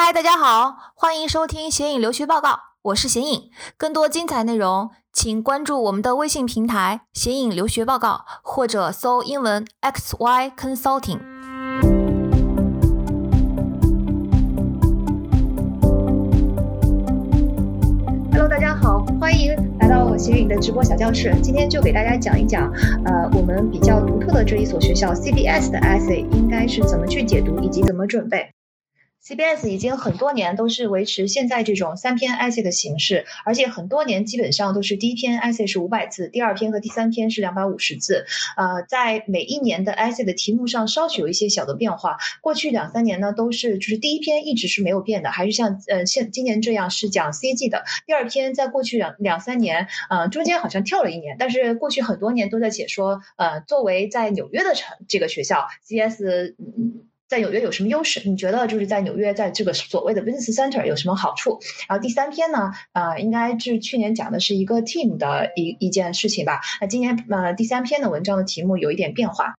嗨，大家好，欢迎收听显影留学报告，我是显影。更多精彩内容，请关注我们的微信平台“显影留学报告”，或者搜英文 “X Y Consulting”。Hello，大家好，欢迎来到显影的直播小教室。今天就给大家讲一讲，呃，我们比较独特的这一所学校 CBS 的 essay 应该是怎么去解读，以及怎么准备。CBS 已经很多年都是维持现在这种三篇 essay 的形式，而且很多年基本上都是第一篇 essay 是五百字，第二篇和第三篇是两百五十字。呃，在每一年的 essay 的题目上稍许有一些小的变化。过去两三年呢都是就是第一篇一直是没有变的，还是像呃现今年这样是讲 CG 的。第二篇在过去两两三年，呃中间好像跳了一年，但是过去很多年都在解说，呃作为在纽约的城这个学校，CS 嗯。在纽约有什么优势？你觉得就是在纽约，在这个所谓的 business center 有什么好处？然后第三篇呢？呃，应该是去年讲的是一个 team 的一一件事情吧。那今年呃第三篇的文章的题目有一点变化。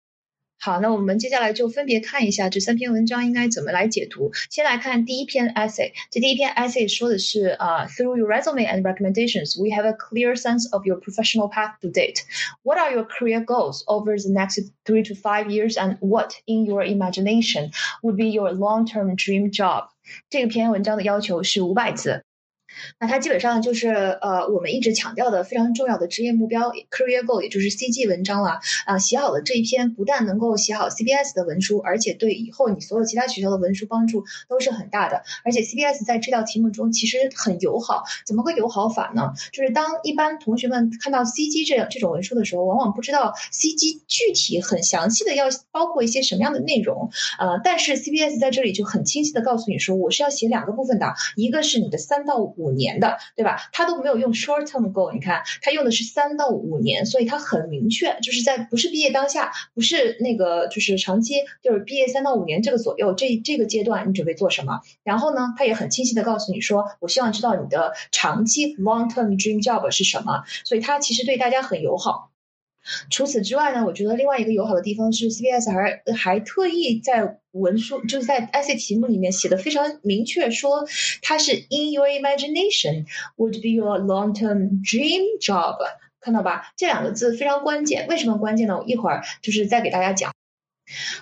好，那我们接下来就分别看一下这三篇文章应该怎么来解读。先来看第一篇 essay，这第一篇 essay 说的是啊，Through your resume and recommendations, we have a clear sense of your professional path to date. What are your career goals over the next three to five years, and what, in your imagination, would be your long-term dream job？这个篇文章的要求是五百字。 那它基本上就是呃，我们一直强调的非常重要的职业目标 career goal，也就是 CG 文章了啊。写好了这一篇，不但能够写好 CBS 的文书，而且对以后你所有其他学校的文书帮助都是很大的。而且 CBS 在这道题目中其实很友好，怎么个友好法呢？就是当一般同学们看到 CG 这样这种文书的时候，往往不知道 CG 具体很详细的要包括一些什么样的内容呃，但是 CBS 在这里就很清晰的告诉你说，我是要写两个部分的，一个是你的三到五。年的，对吧？他都没有用 short term goal，你看他用的是三到五年，所以他很明确，就是在不是毕业当下，不是那个就是长期，就是毕业三到五年这个左右，这这个阶段你准备做什么？然后呢，他也很清晰的告诉你说，我希望知道你的长期 long term dream job 是什么，所以他其实对大家很友好。除此之外呢，我觉得另外一个友好的地方是 CBS 还还特意在文书就是在 essay 题目里面写的非常明确，说它是 in your imagination would be your long-term dream job，看到吧？这两个字非常关键，为什么关键呢？我一会儿就是再给大家讲。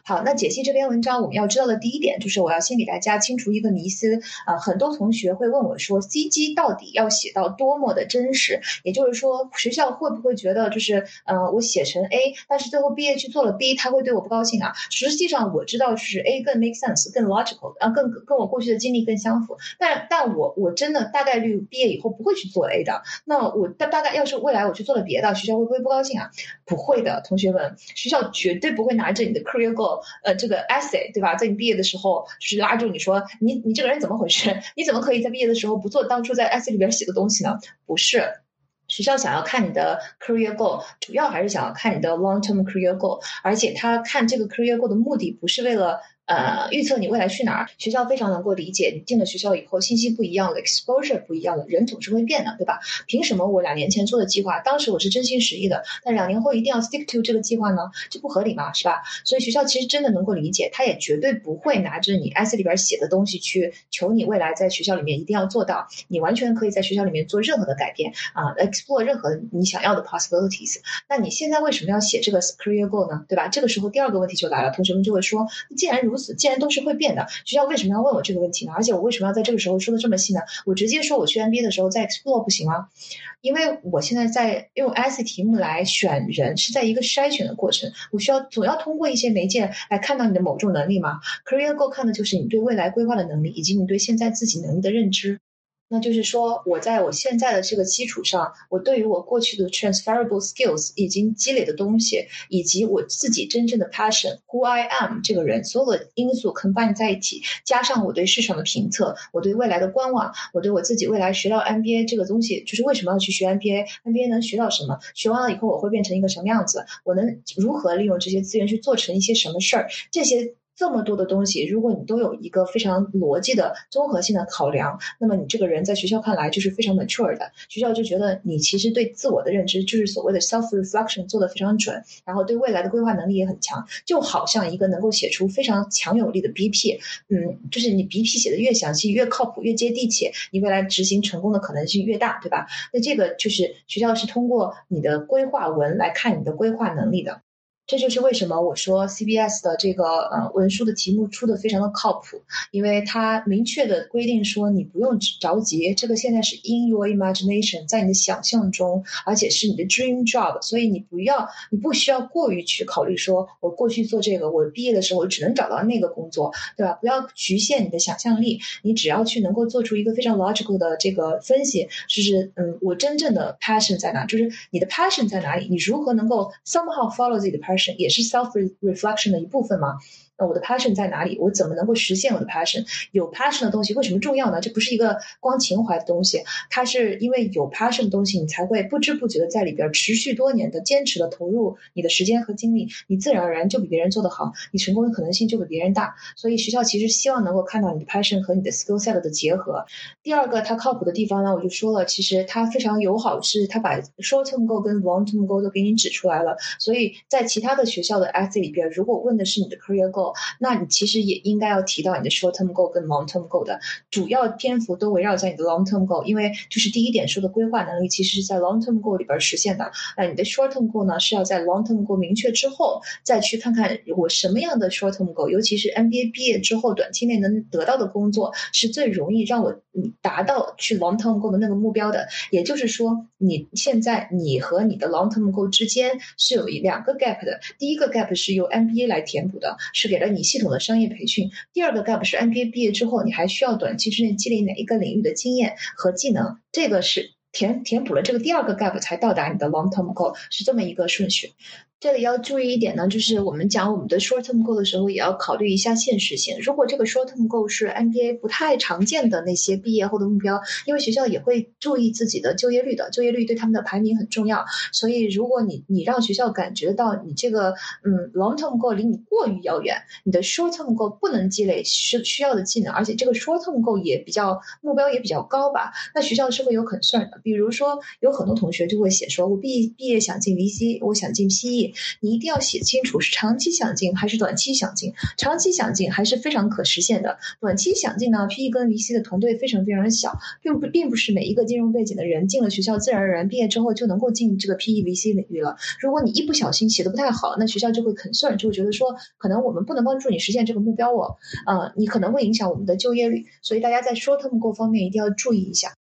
好，那解析这篇文章，我们要知道的第一点就是，我要先给大家清除一个迷思啊。很多同学会问我说，CG 到底要写到多么的真实？也就是说，学校会不会觉得就是，呃，我写成 A，但是最后毕业去做了 B，他会对我不高兴啊？实际上我知道就是 A 更 make sense，更 logical，啊，更跟我过去的经历更相符。但但我我真的大概率毕业以后不会去做 A 的。那我大大概要是未来我去做了别的，学校会不会不高兴啊？不会的，同学们，学校绝对不会拿着你的课 career goal，呃，这个 essay 对吧？在你毕业的时候，就是拉住你说，你你这个人怎么回事？你怎么可以在毕业的时候不做当初在 essay 里边写的东西呢？不是，学校想要看你的 career goal，主要还是想要看你的 long term career goal，而且他看这个 career goal 的目的不是为了。呃，预测你未来去哪儿？学校非常能够理解，你进了学校以后，信息不一样了，exposure 不一样了，人总是会变的，对吧？凭什么我两年前做的计划，当时我是真心实意的，但两年后一定要 stick to 这个计划呢？这不合理嘛，是吧？所以学校其实真的能够理解，他也绝对不会拿着你 essay 里边写的东西去求你未来在学校里面一定要做到，你完全可以在学校里面做任何的改变啊，explore 任何你想要的 possibilities。那你现在为什么要写这个 career goal 呢？对吧？这个时候第二个问题就来了，同学们就会说，既然如既然都是会变的，学校为什么要问我这个问题呢？而且我为什么要在这个时候说的这么细呢？我直接说我去 NBA 的时候在 explore 不行吗？因为我现在在用 S 题目来选人，是在一个筛选的过程，我需要总要通过一些媒介来看到你的某种能力嘛。Career Go 看的就是你对未来规划的能力，以及你对现在自己能力的认知。那就是说，我在我现在的这个基础上，我对于我过去的 transferable skills 已经积累的东西，以及我自己真正的 passion，who I am 这个人，所有的因素 combine 在一起，加上我对市场的评测，我对未来的观望，我对我自己未来学到 MBA 这个东西，就是为什么要去学 MBA，MBA 能学到什么？学完了以后我会变成一个什么样子？我能如何利用这些资源去做成一些什么事儿？这些。这么多的东西，如果你都有一个非常逻辑的综合性的考量，那么你这个人在学校看来就是非常 mature 的。学校就觉得你其实对自我的认知就是所谓的 self reflection 做的非常准，然后对未来的规划能力也很强，就好像一个能够写出非常强有力的 BP，嗯，就是你 BP 写的越详细、越靠谱、越接地气，你未来执行成功的可能性越大，对吧？那这个就是学校是通过你的规划文来看你的规划能力的。这就是为什么我说 CBS 的这个呃文书的题目出的非常的靠谱，因为它明确的规定说你不用着急，这个现在是 in your imagination，在你的想象中，而且是你的 dream job，所以你不要，你不需要过于去考虑说，我过去做这个，我毕业的时候我只能找到那个工作，对吧？不要局限你的想象力，你只要去能够做出一个非常 logical 的这个分析，就是嗯，我真正的 passion 在哪？就是你的 passion 在哪里？你如何能够 somehow follow 自己的 passion？也是 self reflection 的一部分嘛。那我的 passion 在哪里？我怎么能够实现我的 passion？有 passion 的东西为什么重要呢？这不是一个光情怀的东西，它是因为有 passion 的东西，你才会不知不觉的在里边持续多年的坚持的投入你的时间和精力，你自然而然就比别人做得好，你成功的可能性就比别人大。所以学校其实希望能够看到你的 passion 和你的 skill set 的结合。第二个它靠谱的地方呢，我就说了，其实它非常友好，是它把 short term goal 跟 long term goal 都给你指出来了。所以在其他的学校的 essay 里边，如果问的是你的 career goal，那你其实也应该要提到你的 short term goal 跟 long term goal 的主要篇幅都围绕在你的 long term goal，因为就是第一点说的规划能力，其实是在 long term goal 里边实现的。那你的 short term goal 呢，是要在 long term goal 明确之后，再去看看我什么样的 short term goal，尤其是 MBA 毕业之后短期内能得到的工作，是最容易让我达到去 long term goal 的那个目标的。也就是说，你现在你和你的 long term goal 之间是有一两个 gap 的，第一个 gap 是由 MBA 来填补的。是给给了你系统的商业培训。第二个 gap 是 MBA 毕业之后，你还需要短期之内积累哪一个领域的经验和技能？这个是填填补了这个第二个 gap 才到达你的 long term goal，是这么一个顺序。这里要注意一点呢，就是我们讲我们的 short term goal 的时候，也要考虑一下现实性。如果这个 short term goal 是 MBA 不太常见的那些毕业后的目标，因为学校也会注意自己的就业率的，就业率对他们的排名很重要。所以，如果你你让学校感觉到你这个嗯 long term goal 离你过于遥远，你的 short term goal 不能积累需需要的技能，而且这个 short term goal 也比较目标也比较高吧，那学校是会有 concern 的。比如说，有很多同学就会写说，我毕毕业想进 VC，我想进 PE。你一定要写清楚是长期想进还是短期想进。长期想进还是非常可实现的。短期想进呢，PE 跟 VC 的团队非常非常小，并不并不是每一个金融背景的人进了学校自然而然毕业之后就能够进这个 PE VC 领域了。如果你一不小心写的不太好，那学校就会 concern，就会觉得说可能我们不能帮助你实现这个目标哦，呃，你可能会影响我们的就业率。所以大家在 short term goal 方面一定要注意一下。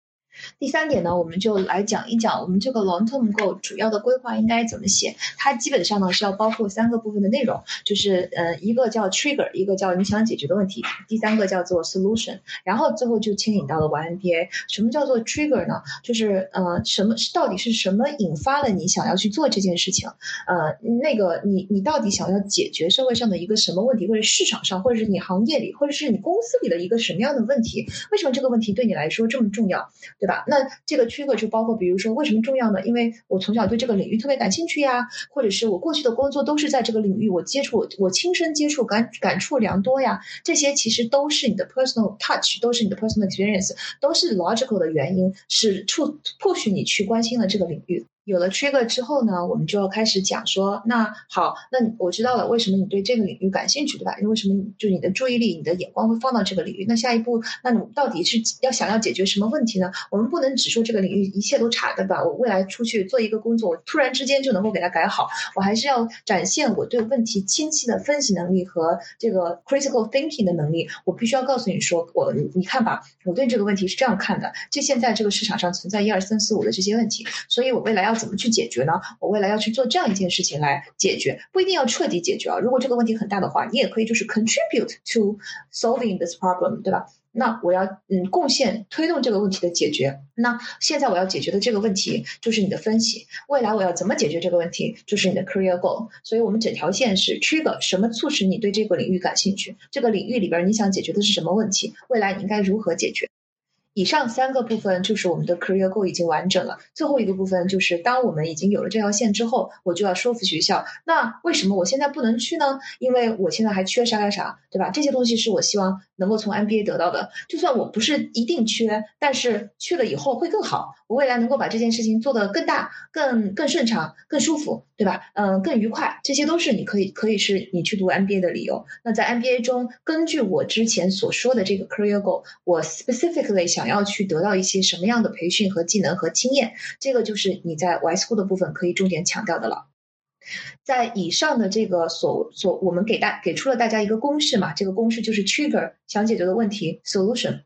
第三点呢，我们就来讲一讲我们这个 long term goal 主要的规划应该怎么写。它基本上呢是要包括三个部分的内容，就是呃一个叫 trigger，一个叫你想解决的问题，第三个叫做 solution，然后最后就牵引到了 YMBA。什么叫做 trigger 呢？就是呃什么到底是什么引发了你想要去做这件事情？呃那个你你到底想要解决社会上的一个什么问题，或者市场上，或者是你行业里，或者是你公司里的一个什么样的问题？为什么这个问题对你来说这么重要？对吧？那这个 trigger 就包括，比如说为什么重要呢？因为我从小对这个领域特别感兴趣呀，或者是我过去的工作都是在这个领域，我接触我亲身接触感感触良多呀。这些其实都是你的 personal touch，都是你的 personal experience，都是 logical 的原因，是促迫使你去关心了这个领域。有了 trigger 之后呢，我们就要开始讲说，那好，那我知道了为什么你对这个领域感兴趣，对吧？因为什么？就你的注意力、你的眼光会放到这个领域。那下一步，那你到底是要想要解决什么问题呢？我们不能只说这个领域一切都差，对吧？我未来出去做一个工作，我突然之间就能够给它改好，我还是要展现我对问题清晰的分析能力和这个 critical thinking 的能力。我必须要告诉你说，我你看吧，我对这个问题是这样看的。这现在这个市场上存在一二三四五的这些问题，所以我未来要。怎么去解决呢？我未来要去做这样一件事情来解决，不一定要彻底解决啊。如果这个问题很大的话，你也可以就是 contribute to solving this problem，对吧？那我要嗯贡献推动这个问题的解决。那现在我要解决的这个问题就是你的分析，未来我要怎么解决这个问题就是你的 career goal。所以我们整条线是 trigger，什么促使你对这个领域感兴趣？这个领域里边你想解决的是什么问题？未来你应该如何解决？以上三个部分就是我们的 career goal 已经完整了。最后一个部分就是，当我们已经有了这条线之后，我就要说服学校。那为什么我现在不能去呢？因为我现在还缺啥啥啥，对吧？这些东西是我希望能够从 MBA 得到的。就算我不是一定缺，但是去了以后会更好。我未来能够把这件事情做得更大、更更顺畅、更舒服，对吧？嗯，更愉快，这些都是你可以可以是你去读 MBA 的理由。那在 MBA 中，根据我之前所说的这个 career goal，我 specifically 想。要去得到一些什么样的培训和技能和经验，这个就是你在 Y School 的部分可以重点强调的了。在以上的这个所所，我们给大给出了大家一个公式嘛，这个公式就是 trigger 想解决的问题 solution。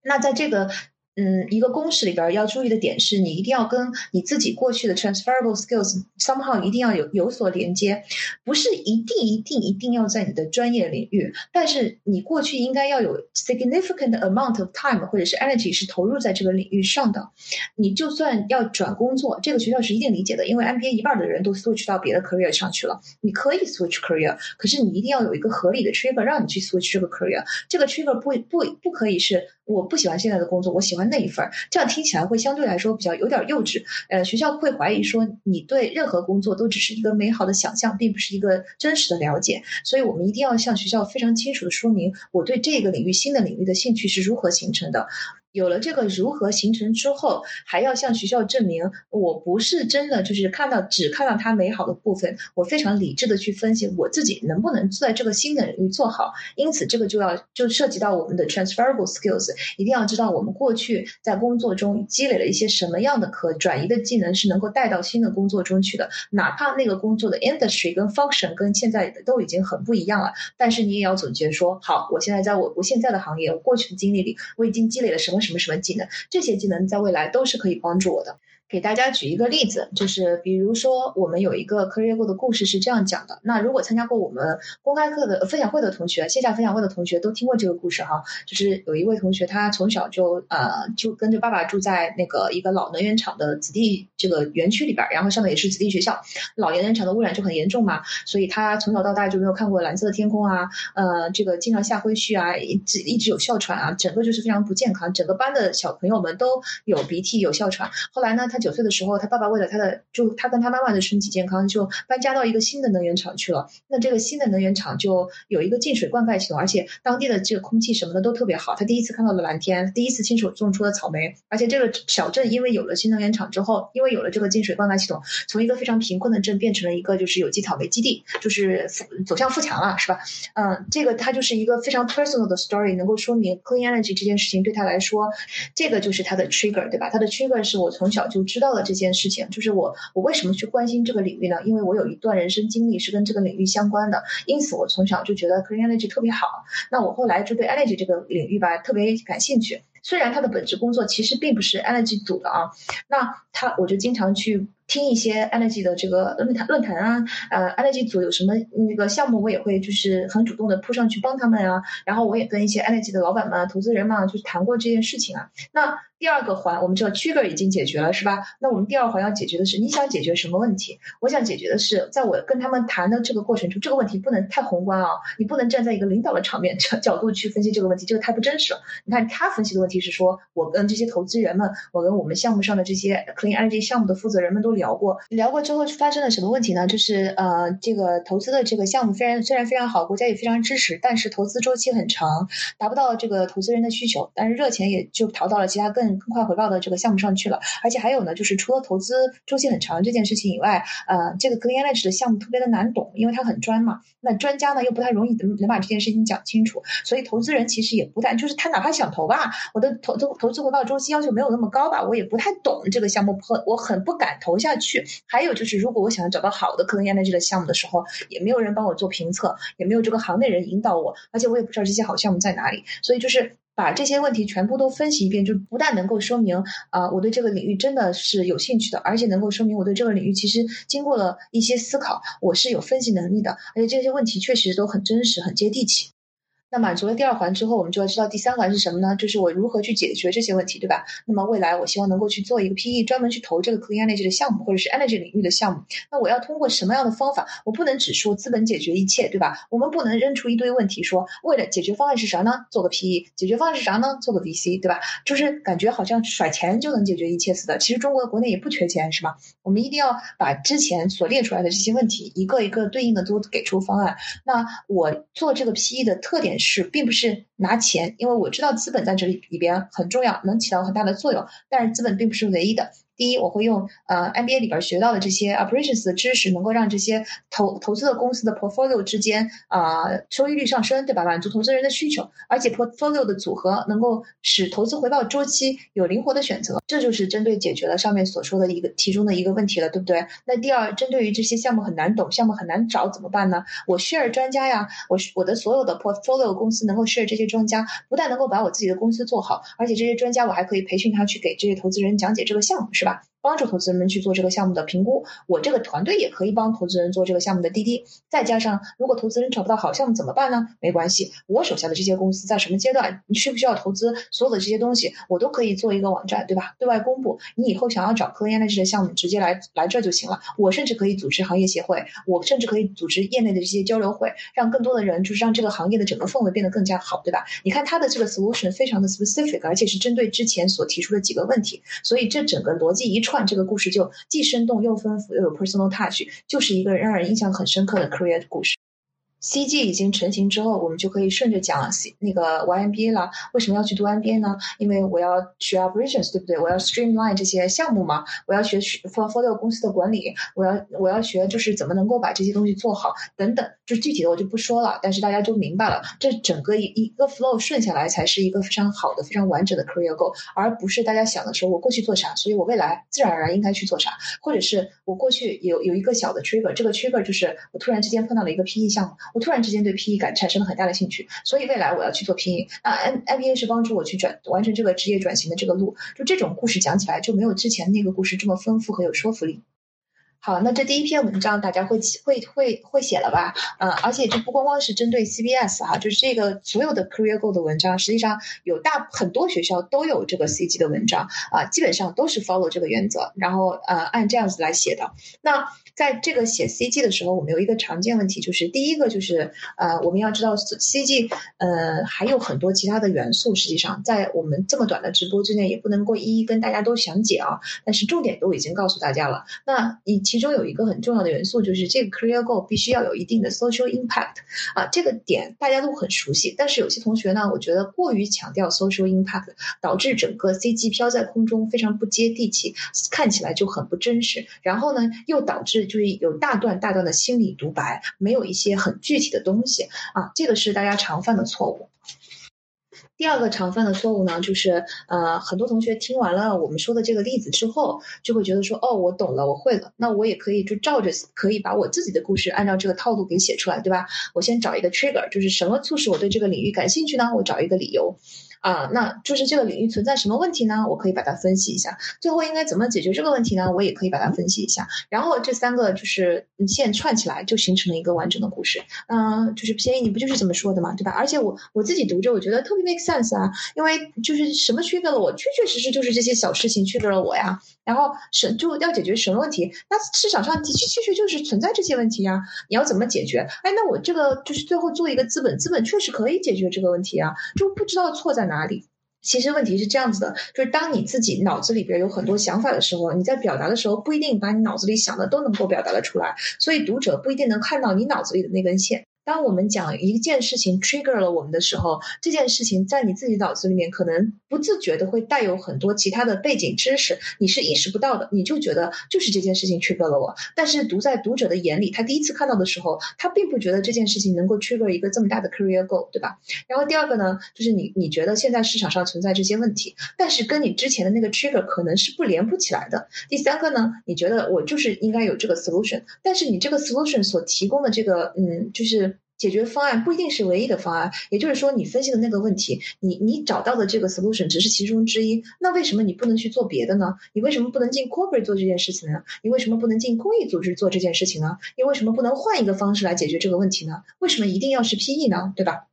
那在这个嗯，一个公式里边要注意的点是，你一定要跟你自己过去的 transferable skills somehow 一定要有有所连接，不是一定一定一定要在你的专业领域，但是你过去应该要有 significant amount of time 或者是 energy 是投入在这个领域上的。你就算要转工作，这个学校是一定理解的，因为 MBA 一半的人都 switch 到别的 career 上去了，你可以 switch career，可是你一定要有一个合理的 trigger 让你去 switch 这个 career，这个 trigger 不不不可以是我不喜欢现在的工作，我喜欢。那一份儿，这样听起来会相对来说比较有点幼稚。呃，学校会怀疑说你对任何工作都只是一个美好的想象，并不是一个真实的了解。所以我们一定要向学校非常清楚的说明我对这个领域新的领域的兴趣是如何形成的。有了这个如何形成之后，还要向学校证明我不是真的就是看到只看到它美好的部分，我非常理智的去分析我自己能不能在这个新的领域做好。因此，这个就要就涉及到我们的 transferable skills，一定要知道我们过去在工作中积累了一些什么样的可转移的技能是能够带到新的工作中去的。哪怕那个工作的 industry 跟 function 跟现在的都已经很不一样了，但是你也要总结说，好，我现在在我我现在的行业，我过去的经历里，我已经积累了什么。什么什么技能？这些技能在未来都是可以帮助我的。给大家举一个例子，就是比如说，我们有一个 CareerGo 的故事是这样讲的。那如果参加过我们公开课的分享会的同学，线下分享会的同学都听过这个故事哈。就是有一位同学，他从小就呃就跟着爸爸住在那个一个老能源厂的子弟这个园区里边，然后上面也是子弟学校。老能源厂的污染就很严重嘛，所以他从小到大就没有看过蓝色的天空啊，呃，这个经常下灰絮啊，一直一直有哮喘啊，整个就是非常不健康。整个班的小朋友们都有鼻涕有哮喘。后来呢，他。九岁的时候，他爸爸为了他的，就他跟他妈妈的身体健康，就搬家到一个新的能源厂去了。那这个新的能源厂就有一个净水灌溉系统，而且当地的这个空气什么的都特别好。他第一次看到了蓝天，第一次亲手种出了草莓。而且这个小镇因为有了新能源厂之后，因为有了这个净水灌溉系统，从一个非常贫困的镇变成了一个就是有机草莓基地，就是走向富强了，是吧？嗯，这个它就是一个非常 personal 的 story，能够说明 clean energy 这件事情对他来说，这个就是他的 trigger，对吧？他的 trigger 是我从小就知。知道了这件事情，就是我我为什么去关心这个领域呢？因为我有一段人生经历是跟这个领域相关的，因此我从小就觉得 clean energy 特别好。那我后来就对 energy 这个领域吧特别感兴趣。虽然他的本职工作其实并不是 energy 组的啊，那他我就经常去听一些 energy 的这个论坛论坛啊，呃，energy 组有什么那个项目，我也会就是很主动的扑上去帮他们啊。然后我也跟一些 energy 的老板们、投资人嘛，就是谈过这件事情啊。那第二个环，我们知道 trigger 已经解决了，是吧？那我们第二环要解决的是，你想解决什么问题？我想解决的是，在我跟他们谈的这个过程中，这个问题不能太宏观啊，你不能站在一个领导的场面角角度去分析这个问题，这个太不真实了。你看他分析的问题是说，我跟这些投资人们，我跟我们项目上的这些 clean energy 项目的负责人们都聊过，聊过之后发生了什么问题呢？就是呃，这个投资的这个项目虽然虽然非常好，国家也非常支持，但是投资周期很长，达不到这个投资人的需求，但是热钱也就逃到了其他更更快回报的这个项目上去了，而且还有呢，就是除了投资周期很长这件事情以外，呃，这个 clean energy 的项目特别的难懂，因为它很专嘛。那专家呢又不太容易能能把这件事情讲清楚，所以投资人其实也不太，就是他哪怕想投吧，我的投投投资回报周期要求没有那么高吧，我也不太懂这个项目，我很不敢投下去。还有就是，如果我想要找到好的 clean energy 的项目的时候，也没有人帮我做评测，也没有这个行内人引导我，而且我也不知道这些好项目在哪里，所以就是。把这些问题全部都分析一遍，就不但能够说明啊，我对这个领域真的是有兴趣的，而且能够说明我对这个领域其实经过了一些思考，我是有分析能力的，而且这些问题确实都很真实、很接地气。那满足了第二环之后，我们就要知道第三环是什么呢？就是我如何去解决这些问题，对吧？那么未来我希望能够去做一个 PE，专门去投这个 clean energy 的项目，或者是 energy 领域的项目。那我要通过什么样的方法？我不能只说资本解决一切，对吧？我们不能扔出一堆问题，说为了解决方案是啥呢？做个 PE，解决方案是啥呢？做个 VC，对吧？就是感觉好像甩钱就能解决一切似的。其实中国国内也不缺钱，是吧？我们一定要把之前所列出来的这些问题，一个一个对应的都给出方案。那我做这个 PE 的特点是，是并不是拿钱，因为我知道资本在这里里边很重要，能起到很大的作用，但是资本并不是唯一的。第一，我会用呃 MBA 里边学到的这些 operations 的知识，能够让这些投投资的公司的 portfolio 之间啊收益率上升，对吧？满足投资人的需求，而且 portfolio 的组合能够使投资回报周期有灵活的选择，这就是针对解决了上面所说的一个其中的一个问题了，对不对？那第二，针对于这些项目很难懂、项目很难找怎么办呢？我 share 专家呀，我我的所有的 portfolio 公司能够 share 这些专家，不但能够把我自己的公司做好，而且这些专家我还可以培训他去给这些投资人讲解这个项目，吧？帮助投资人们去做这个项目的评估，我这个团队也可以帮投资人做这个项目的滴滴。再加上，如果投资人找不到好项目怎么办呢？没关系，我手下的这些公司在什么阶段，你需不需要投资，所有的这些东西，我都可以做一个网站，对吧？对外公布。你以后想要找 clean energy 的项目，直接来来这就行了。我甚至可以组织行业协会，我甚至可以组织业内的这些交流会，让更多的人，就是让这个行业的整个氛围变得更加好，对吧？你看他的这个 solution 非常的 specific，而且是针对之前所提出的几个问题，所以这整个逻辑一串，这个故事就。既生动又丰富又有 personal touch，就是一个让人印象很深刻的 career 故事。CG 已经成型之后，我们就可以顺着讲 C 那个 YMBA 了。为什么要去读 MBA 呢？因为我要学 operations，对不对？我要 streamline 这些项目嘛。我要学 portfolio 公司的管理。我要我要学就是怎么能够把这些东西做好等等。就具体的我就不说了，但是大家就明白了，这整个一一个 flow 顺下来才是一个非常好的、非常完整的 career goal，而不是大家想的时候我过去做啥，所以我未来自然而然应该去做啥，或者是我过去有有一个小的 trigger，这个 trigger 就是我突然之间碰到了一个 PE 项目。我突然之间对 PE 感产生了很大的兴趣，所以未来我要去做 PE。那 M MBA 是帮助我去转完成这个职业转型的这个路。就这种故事讲起来就没有之前那个故事这么丰富和有说服力。好，那这第一篇文章大家会会会会写了吧？嗯，而且就不光光是针对 CBS 哈，就是这个所有的 Career Go 的文章，实际上有大很多学校都有这个 CG 的文章啊，基本上都是 follow 这个原则，然后呃按这样子来写的。那在这个写 CG 的时候，我们有一个常见问题，就是第一个就是呃我们要知道 CG 呃还有很多其他的元素，实际上在我们这么短的直播之内也不能够一一跟大家都详解啊，但是重点都已经告诉大家了。那你。其中有一个很重要的元素，就是这个 career goal 必须要有一定的 social impact 啊，这个点大家都很熟悉。但是有些同学呢，我觉得过于强调 social impact，导致整个 CG 飘在空中，非常不接地气，看起来就很不真实。然后呢，又导致就是有大段大段的心理独白，没有一些很具体的东西啊，这个是大家常犯的错误。第二个常犯的错误呢，就是呃，很多同学听完了我们说的这个例子之后，就会觉得说，哦，我懂了，我会了，那我也可以就照着，可以把我自己的故事按照这个套路给写出来，对吧？我先找一个 trigger，就是什么促使我对这个领域感兴趣呢？我找一个理由。啊，那就是这个领域存在什么问题呢？我可以把它分析一下，最后应该怎么解决这个问题呢？我也可以把它分析一下，然后这三个就是线串起来，就形成了一个完整的故事。嗯，就是便宜你不就是这么说的嘛，对吧？而且我我自己读着，我觉得特别 make sense 啊，因为就是什么缺德了我，确确实实就是这些小事情缺德了我呀。然后什就要解决什么问题？那市场上的确确实就是存在这些问题呀，你要怎么解决？哎，那我这个就是最后做一个资本，资本确实可以解决这个问题啊，就不知道错在哪。哪里？其实问题是这样子的，就是当你自己脑子里边有很多想法的时候，你在表达的时候不一定把你脑子里想的都能够表达的出来，所以读者不一定能看到你脑子里的那根线。当我们讲一件事情 trigger 了我们的时候，这件事情在你自己脑子里面可能不自觉的会带有很多其他的背景知识，你是意识不到的，你就觉得就是这件事情 trigger 了我。但是读在读者的眼里，他第一次看到的时候，他并不觉得这件事情能够 trigger 一个这么大的 career goal，对吧？然后第二个呢，就是你你觉得现在市场上存在这些问题，但是跟你之前的那个 trigger 可能是不连不起来的。第三个呢，你觉得我就是应该有这个 solution，但是你这个 solution 所提供的这个嗯，就是。解决方案不一定是唯一的方案，也就是说，你分析的那个问题，你你找到的这个 solution 只是其中之一。那为什么你不能去做别的呢？你为什么不能进 corporate 做这件事情呢？你为什么不能进公益组织做这件事情呢？你为什么不能换一个方式来解决这个问题呢？为什么一定要是 PE 呢？对吧？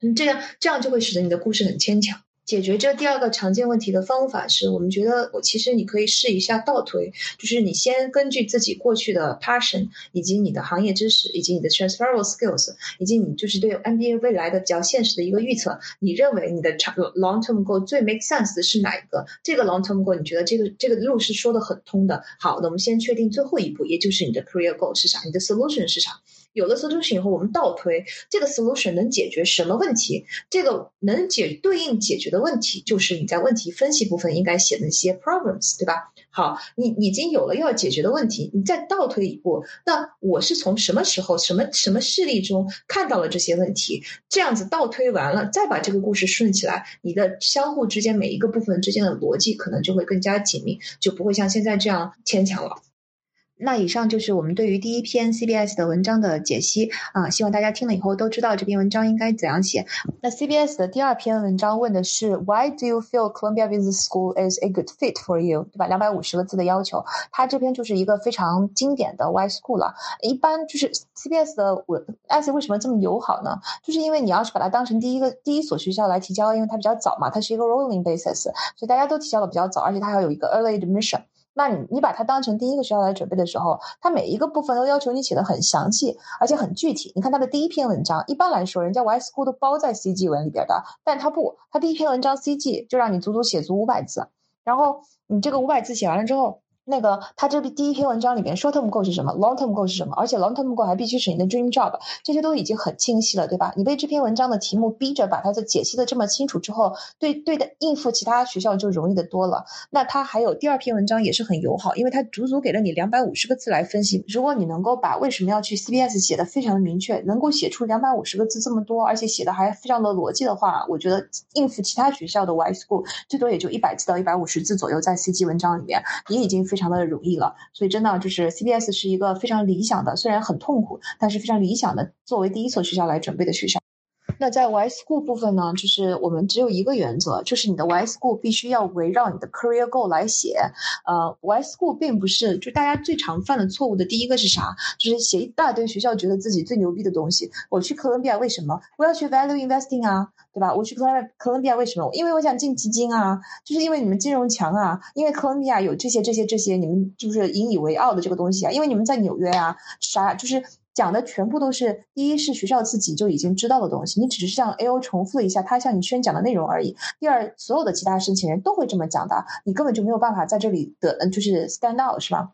嗯，这样这样就会使得你的故事很牵强。解决这第二个常见问题的方法是我们觉得，我其实你可以试一下倒推，就是你先根据自己过去的 passion，以及你的行业知识，以及你的 transferable skills，以及你就是对 NBA 未来的比较现实的一个预测，你认为你的长 long term goal 最 make sense 的是哪一个？这个 long term goal 你觉得这个这个路是说的很通的。好，那我们先确定最后一步，也就是你的 career goal 是啥？你的 solution 是啥？有了 solution 以后，我们倒推这个 solution 能解决什么问题？这个能解对应解决的问题，就是你在问题分析部分应该写的一些 problems，对吧？好，你已经有了要解决的问题，你再倒推一步，那我是从什么时候、什么什么事例中看到了这些问题？这样子倒推完了，再把这个故事顺起来，你的相互之间每一个部分之间的逻辑可能就会更加紧密，就不会像现在这样牵强了。那以上就是我们对于第一篇 CBS 的文章的解析啊，希望大家听了以后都知道这篇文章应该怎样写。那 CBS 的第二篇文章问的是 Why do you feel Columbia Business School is a good fit for you？对吧？两百五十个字的要求，它这篇就是一个非常经典的 Why School 了。一般就是 CBS 的文，S 为什么这么友好呢？就是因为你要是把它当成第一个第一所学校来提交，因为它比较早嘛，它是一个 rolling basis，所以大家都提交的比较早，而且它还有一个 early admission。那你你把它当成第一个学校来准备的时候，它每一个部分都要求你写的很详细，而且很具体。你看它的第一篇文章，一般来说，人家 Y School 都包在 CG 文里边的，但它不，它第一篇文章 CG 就让你足足写足五百字，然后你这个五百字写完了之后。那个，他这第一篇文章里面，short term goal 是什么，long term goal 是什么？而且 long term goal 还必须是你的 dream job，这些都已经很清晰了，对吧？你被这篇文章的题目逼着把它的解析的这么清楚之后，对对的应付其他学校就容易的多了。那他还有第二篇文章也是很友好，因为他足足给了你两百五十个字来分析。如果你能够把为什么要去 CBS 写的非常的明确，能够写出两百五十个字这么多，而且写的还非常的逻辑的话，我觉得应付其他学校的 Y school 最多也就一百字到一百五十字左右，在 CG 文章里面你已经非常的容易了。所以真的就是 CBS 是一个非常理想的，虽然很痛苦，但是非常理想的作为第一所学校来准备的学校。那在 Y School 部分呢，就是我们只有一个原则，就是你的 Y School 必须要围绕你的 Career Goal 来写。呃，Y School 并不是就大家最常犯的错误的第一个是啥？就是写一大堆学校觉得自己最牛逼的东西。我去哥伦比亚为什么？我要学 Value Investing 啊，对吧？我去哥伦哥伦比亚为什么？因为我想进基金啊，就是因为你们金融强啊，因为哥伦比亚有这些这些这些，你们就是引以为傲的这个东西啊，因为你们在纽约啊，啥就是。讲的全部都是，第一是学校自己就已经知道的东西，你只是向 A O 重复了一下他向你宣讲的内容而已。第二，所有的其他申请人都会这么讲的，你根本就没有办法在这里的，就是 stand out，是吧？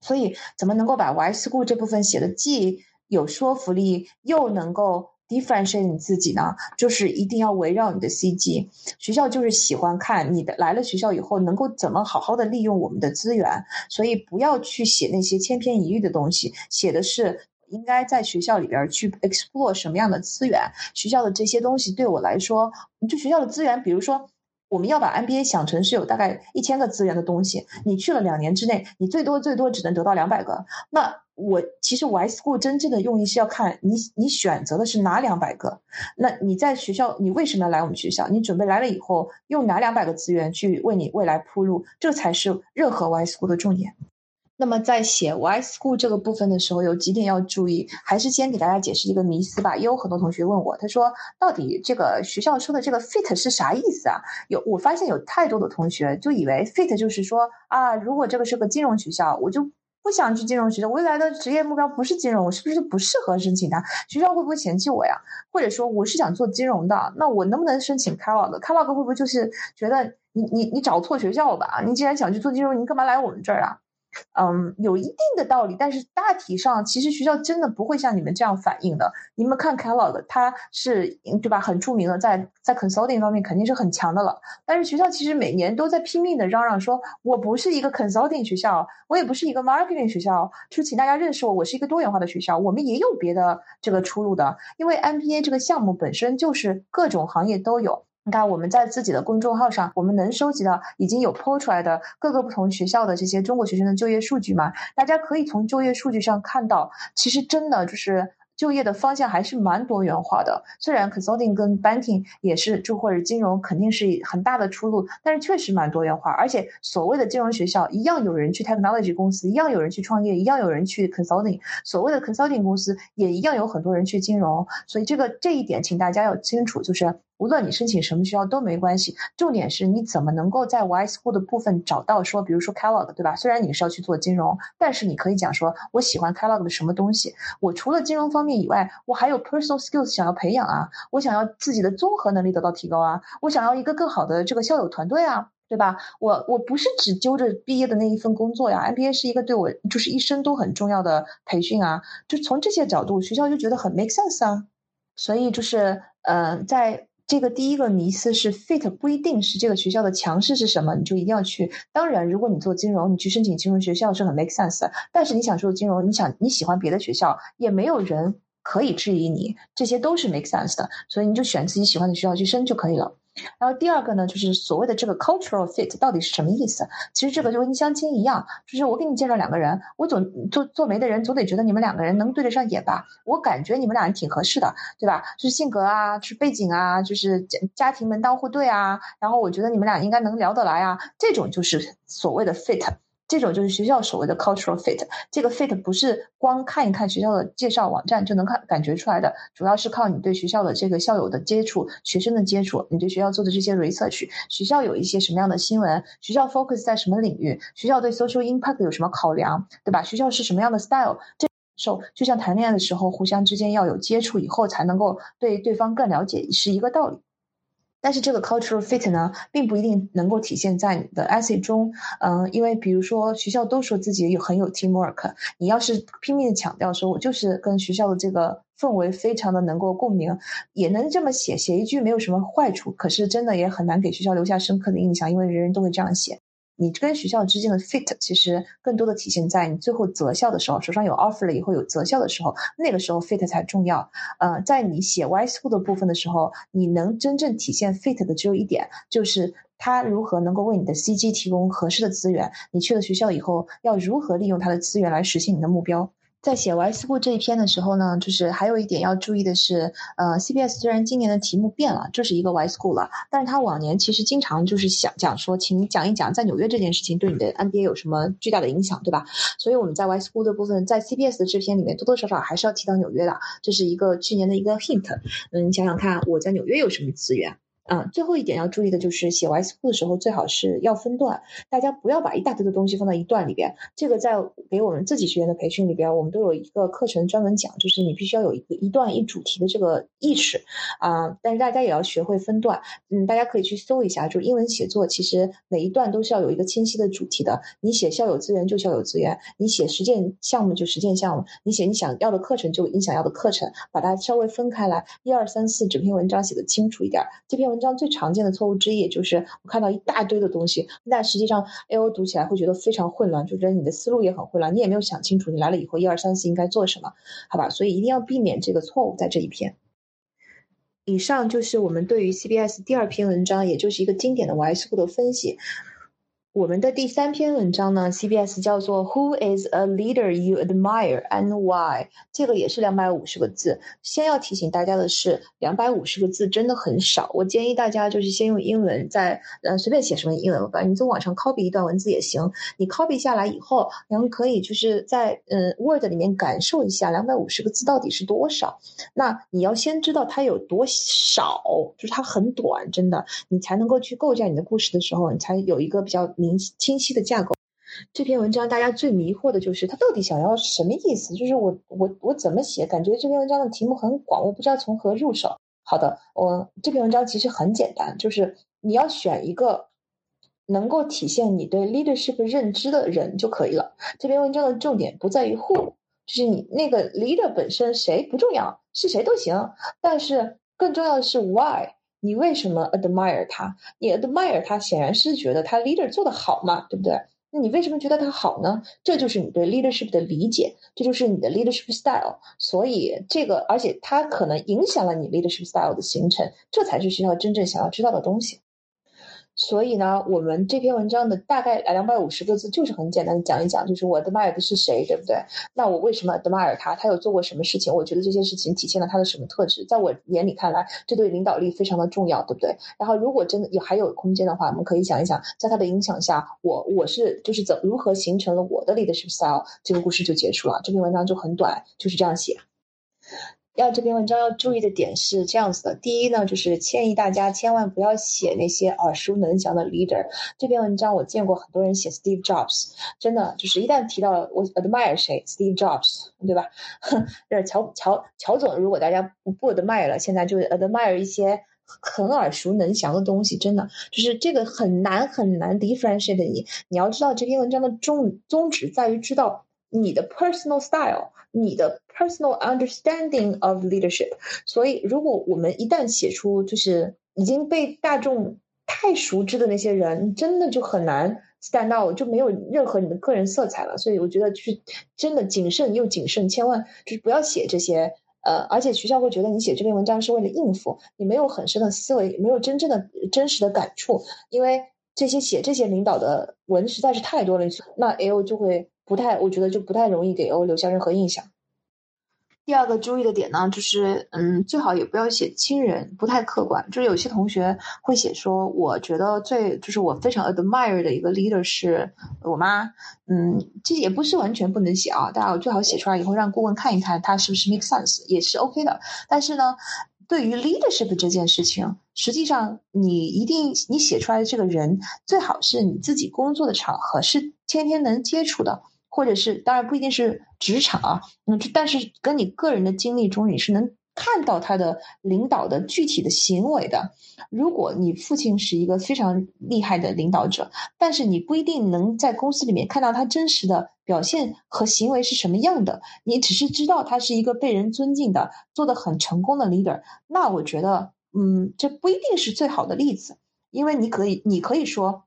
所以，怎么能够把 Why School 这部分写的既有说服力，又能够 differentiate 你自己呢？就是一定要围绕你的 C G。学校就是喜欢看你的来了学校以后能够怎么好好的利用我们的资源，所以不要去写那些千篇一律的东西，写的是。应该在学校里边去 explore 什么样的资源？学校的这些东西对我来说，就学校的资源，比如说，我们要把 MBA 想成是有大概一千个资源的东西，你去了两年之内，你最多最多只能得到两百个。那我其实 Y School 真正的用意是要看你你选择的是哪两百个。那你在学校，你为什么要来我们学校？你准备来了以后用哪两百个资源去为你未来铺路？这才是任何 Y School 的重点。那么在写 Why School 这个部分的时候，有几点要注意，还是先给大家解释一个迷思吧。也有很多同学问我，他说到底这个学校说的这个 fit 是啥意思啊？有我发现有太多的同学就以为 fit 就是说啊，如果这个是个金融学校，我就不想去金融学校，未来的职业目标不是金融，我是不是就不适合申请它？学校会不会嫌弃我呀？或者说我是想做金融的，那我能不能申请 Kellogg？Kellogg 会不会就是觉得你你你找错学校了吧？你既然想去做金融，你干嘛来我们这儿啊？嗯，有一定的道理，但是大体上其实学校真的不会像你们这样反应的。你们看 Kellogg，它是对吧？很著名的，在在 consulting 方面肯定是很强的了。但是学校其实每年都在拼命的嚷嚷说，我不是一个 consulting 学校，我也不是一个 marketing 学校，就请大家认识我，我是一个多元化的学校。我们也有别的这个出路的，因为 MBA 这个项目本身就是各种行业都有。你看，我们在自己的公众号上，我们能收集到已经有抛出来的各个不同学校的这些中国学生的就业数据嘛？大家可以从就业数据上看到，其实真的就是就业的方向还是蛮多元化的。虽然 consulting 跟 banking 也是就或者金融肯定是很大的出路，但是确实蛮多元化。而且所谓的金融学校一样有人去 technology 公司，一样有人去创业，一样有人去 consulting。所谓的 consulting 公司也一样有很多人去金融。所以这个这一点，请大家要清楚，就是。无论你申请什么学校都没关系，重点是你怎么能够在 Y School 的部分找到说，比如说 Kellogg，对吧？虽然你是要去做金融，但是你可以讲说，我喜欢 Kellogg 的什么东西？我除了金融方面以外，我还有 personal skills 想要培养啊，我想要自己的综合能力得到提高啊，我想要一个更好的这个校友团队啊，对吧？我我不是只揪着毕业的那一份工作呀，MBA 是一个对我就是一生都很重要的培训啊，就从这些角度，学校就觉得很 make sense 啊，所以就是呃在。这个第一个迷思是 fit 不一定是这个学校的强势是什么，你就一定要去。当然，如果你做金融，你去申请金融学校是很 make sense 的。但是你想做金融，你想你喜欢别的学校，也没有人可以质疑你，这些都是 make sense 的。所以你就选自己喜欢的学校去申就可以了。然后第二个呢，就是所谓的这个 cultural fit 到底是什么意思？其实这个就跟相亲一样，就是我给你介绍两个人，我总做做媒的人总得觉得你们两个人能对得上眼吧？我感觉你们俩人挺合适的，对吧？就是性格啊，就是背景啊，就是家家庭门当户对啊，然后我觉得你们俩应该能聊得来啊，这种就是所谓的 fit。这种就是学校所谓的 cultural fit，这个 fit 不是光看一看学校的介绍网站就能看感觉出来的，主要是靠你对学校的这个校友的接触、学生的接触，你对学校做的这些 research，学校有一些什么样的新闻，学校 focus 在什么领域，学校对 social impact 有什么考量，对吧？学校是什么样的 style，这时候就像谈恋爱的时候，互相之间要有接触以后才能够对对方更了解，是一个道理。但是这个 cultural fit 呢，并不一定能够体现在你的 essay 中，嗯，因为比如说学校都说自己有很有 teamwork，你要是拼命的强调说我就是跟学校的这个氛围非常的能够共鸣，也能这么写，写一句没有什么坏处，可是真的也很难给学校留下深刻的印象，因为人人都会这样写。你跟学校之间的 fit 其实更多的体现在你最后择校的时候，手上有 offer 了以后有择校的时候，那个时候 fit 才重要。呃，在你写 Y school 的部分的时候，你能真正体现 fit 的只有一点，就是他如何能够为你的 CG 提供合适的资源。你去了学校以后，要如何利用他的资源来实现你的目标。在写 Y School 这一篇的时候呢，就是还有一点要注意的是，呃，CBS 虽然今年的题目变了，就是一个 Y School 了，但是他往年其实经常就是想讲说，请你讲一讲在纽约这件事情对你的 NBA 有什么巨大的影响，对吧？所以我们在 Y School 的部分，在 CBS 的这篇里面多多少少还是要提到纽约的，这是一个去年的一个 hint。嗯，你想想看，我在纽约有什么资源？啊，最后一点要注意的就是写 Y school 的时候最好是要分段，大家不要把一大堆的东西放在一段里边。这个在给我们自己学员的培训里边，我们都有一个课程专门讲，就是你必须要有一个一段一主题的这个意识啊。但是大家也要学会分段，嗯，大家可以去搜一下，就是英文写作其实每一段都是要有一个清晰的主题的。你写校友资源就校友资源，你写实践项目就实践项目，你写你想要的课程就你想要的课程，把它稍微分开来，一二三四，整篇文章写的清楚一点。这篇文。文章最常见的错误之一，也就是我看到一大堆的东西，但实际上 A O 读起来会觉得非常混乱，就觉得你的思路也很混乱，你也没有想清楚你来了以后一二三四应该做什么，好吧？所以一定要避免这个错误在这一篇。以上就是我们对于 C B S 第二篇文章，也就是一个经典的 Y S 库的分析。我们的第三篇文章呢，CBS 叫做 Who is a leader you admire and why？这个也是两百五十个字。先要提醒大家的是，两百五十个字真的很少。我建议大家就是先用英文，再呃随便写什么英文，反正你从网上 copy 一段文字也行。你 copy 下来以后，然后可以就是在嗯 Word 里面感受一下两百五十个字到底是多少。那你要先知道它有多少，就是它很短，真的，你才能够去构建你的故事的时候，你才有一个比较。清晰的架构。这篇文章大家最迷惑的就是它到底想要什么意思？就是我我我怎么写？感觉这篇文章的题目很广，我不知道从何入手。好的，我这篇文章其实很简单，就是你要选一个能够体现你对 leadership 认知的人就可以了。这篇文章的重点不在于 who，就是你那个 leader 本身谁不重要，是谁都行，但是更重要的是 why。你为什么 admire 他？你 admire 他，显然是觉得他 leader 做得好嘛，对不对？那你为什么觉得他好呢？这就是你对 leadership 的理解，这就是你的 leadership style。所以这个，而且它可能影响了你 leadership style 的形成，这才是学校真正想要知道的东西。所以呢，我们这篇文章的大概两百五十个字，就是很简单的讲一讲，就是我 admire 的是谁，对不对？那我为什么 admire 他？他有做过什么事情？我觉得这些事情体现了他的什么特质？在我眼里看来，这对领导力非常的重要，对不对？然后，如果真的有还有空间的话，我们可以想一想，在他的影响下，我我是就是怎如何形成了我的 leadership style？这个故事就结束了。这篇文章就很短，就是这样写。要这篇文章要注意的点是这样子的：第一呢，就是建议大家千万不要写那些耳熟能详的 leader。这篇文章我见过很多人写 Steve Jobs，真的就是一旦提到我 admire 谁，Steve Jobs，对吧？这 乔乔乔总，如果大家不不 admire 了，现在就 admire 一些很耳熟能详的东西，真的就是这个很难很难 differentiate 你。你要知道这篇文章的宗宗旨在于知道你的 personal style。你的 personal understanding of leadership，所以如果我们一旦写出就是已经被大众太熟知的那些人，真的就很难 stand out，就没有任何你的个人色彩了。所以我觉得就是真的谨慎又谨慎，千万就是不要写这些。呃，而且学校会觉得你写这篇文章是为了应付，你没有很深的思维，没有真正的真实的感触，因为这些写这些领导的文实在是太多了，那 L 就会。不太，我觉得就不太容易给 O 留下任何印象。第二个注意的点呢，就是嗯，最好也不要写亲人，不太客观。就是有些同学会写说，我觉得最就是我非常 admire 的一个 leader 是我妈。嗯，这也不是完全不能写啊，大家最好写出来以后让顾问看一看，他是不是 make sense，也是 OK 的。但是呢，对于 leadership 这件事情，实际上你一定你写出来的这个人，最好是你自己工作的场合是天天能接触的。或者是当然不一定是职场啊，嗯，但是跟你个人的经历中，你是能看到他的领导的具体的行为的。如果你父亲是一个非常厉害的领导者，但是你不一定能在公司里面看到他真实的表现和行为是什么样的，你只是知道他是一个被人尊敬的、做的很成功的 leader，那我觉得，嗯，这不一定是最好的例子，因为你可以，你可以说。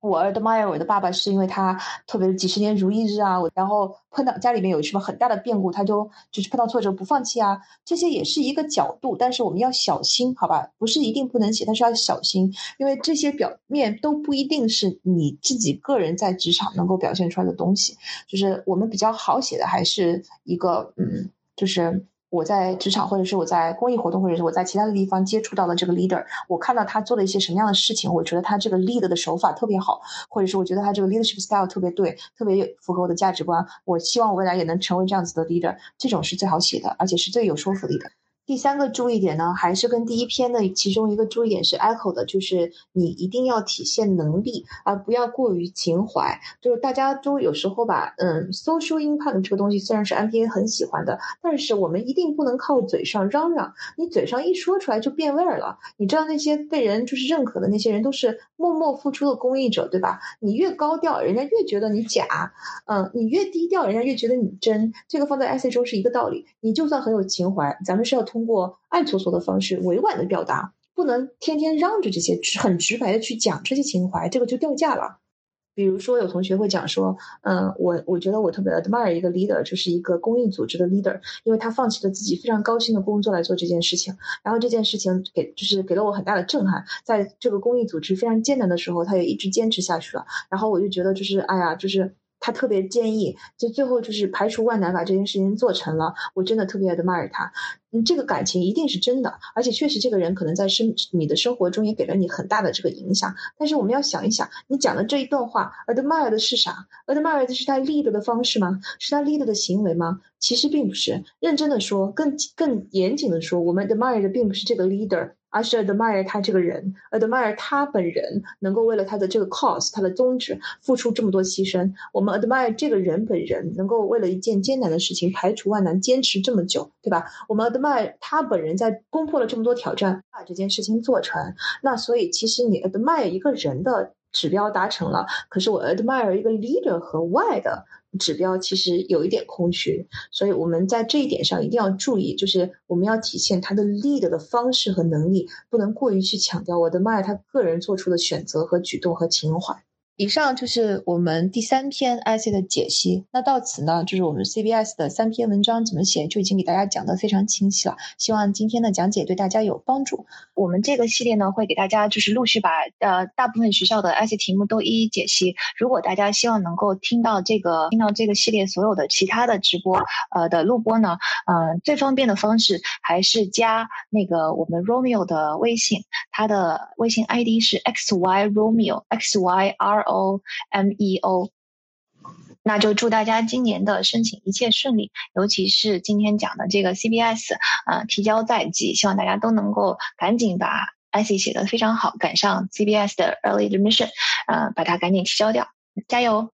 我 admire 我的爸爸是因为他特别几十年如一日啊，我然后碰到家里面有什么很大的变故，他就就是碰到挫折不放弃啊，这些也是一个角度，但是我们要小心，好吧？不是一定不能写，但是要小心，因为这些表面都不一定是你自己个人在职场能够表现出来的东西，就是我们比较好写的还是一个嗯，就是。我在职场，或者是我在公益活动，或者是我在其他的地方接触到了这个 leader，我看到他做了一些什么样的事情，我觉得他这个 leader 的手法特别好，或者是我觉得他这个 leadership style 特别对，特别符合我的价值观。我希望我未来也能成为这样子的 leader，这种是最好写的，而且是最有说服力的。第三个注意点呢，还是跟第一篇的其中一个注意点是 echo 的，就是你一定要体现能力，而不要过于情怀。就是大家都有时候吧，嗯，social impact 这个东西虽然是 MBA 很喜欢的，但是我们一定不能靠嘴上嚷嚷，你嘴上一说出来就变味儿了。你知道那些被人就是认可的那些人都是默默付出的公益者，对吧？你越高调，人家越觉得你假；嗯，你越低调，人家越觉得你真。这个放在 essay 中是一个道理。你就算很有情怀，咱们是要通。通过暗搓搓的方式委婉的表达，不能天天嚷着这些，很直白的去讲这些情怀，这个就掉价了。比如说，有同学会讲说，嗯，我我觉得我特别 admire 一个 leader，就是一个公益组织的 leader，因为他放弃了自己非常高薪的工作来做这件事情，然后这件事情给就是给了我很大的震撼，在这个公益组织非常艰难的时候，他也一直坚持下去了，然后我就觉得就是哎呀，就是。他特别建议，就最后就是排除万难把这件事情做成了。我真的特别 admire 他，嗯，这个感情一定是真的，而且确实这个人可能在生你的生活中也给了你很大的这个影响。但是我们要想一想，你讲的这一段话，admire 的是啥？admire 的是他 leader 的方式吗？是他 leader 的行为吗？其实并不是。认真的说，更更严谨的说，我们 admire 的并不是这个 leader。而是 admire 他这个人，admire 他本人能够为了他的这个 cause，他的宗旨付出这么多牺牲。我们 admire 这个人本人能够为了一件艰难的事情排除万难，坚持这么久，对吧？我们 admire 他本人在攻破了这么多挑战，把这件事情做成。那所以其实你 admire 一个人的指标达成了，可是我 admire 一个 leader 和 why 的。指标其实有一点空虚，所以我们在这一点上一定要注意，就是我们要体现他的 lead 的方式和能力，不能过于去强调我的 my 他个人做出的选择和举动和情怀。以上就是我们第三篇 essay 的解析。那到此呢，就是我们 CBS 的三篇文章怎么写就已经给大家讲得非常清晰了。希望今天的讲解对大家有帮助。我们这个系列呢，会给大家就是陆续把呃大部分学校的 essay 题目都一一解析。如果大家希望能够听到这个听到这个系列所有的其他的直播呃的录播呢，呃最方便的方式还是加那个我们 Romeo 的微信，他的微信 ID 是 xy Romeo xyr。O M E O，那就祝大家今年的申请一切顺利，尤其是今天讲的这个 CBS，呃，提交在即，希望大家都能够赶紧把 essay 写得非常好，赶上 CBS 的 Early Admission，呃，把它赶紧提交掉，加油！